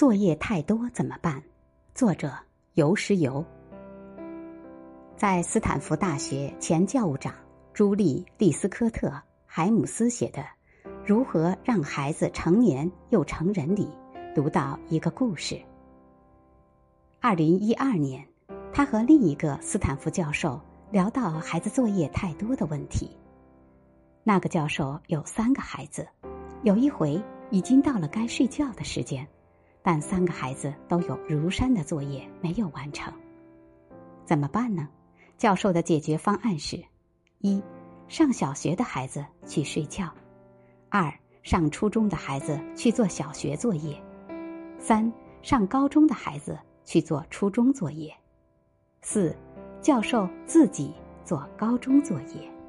作业太多怎么办？作者游石游。在斯坦福大学前教务长朱莉·利斯科特·海姆斯写的《如何让孩子成年又成人》里，读到一个故事。二零一二年，他和另一个斯坦福教授聊到孩子作业太多的问题。那个教授有三个孩子，有一回已经到了该睡觉的时间。但三个孩子都有如山的作业没有完成，怎么办呢？教授的解决方案是：一，上小学的孩子去睡觉；二，上初中的孩子去做小学作业；三，上高中的孩子去做初中作业；四，教授自己做高中作业。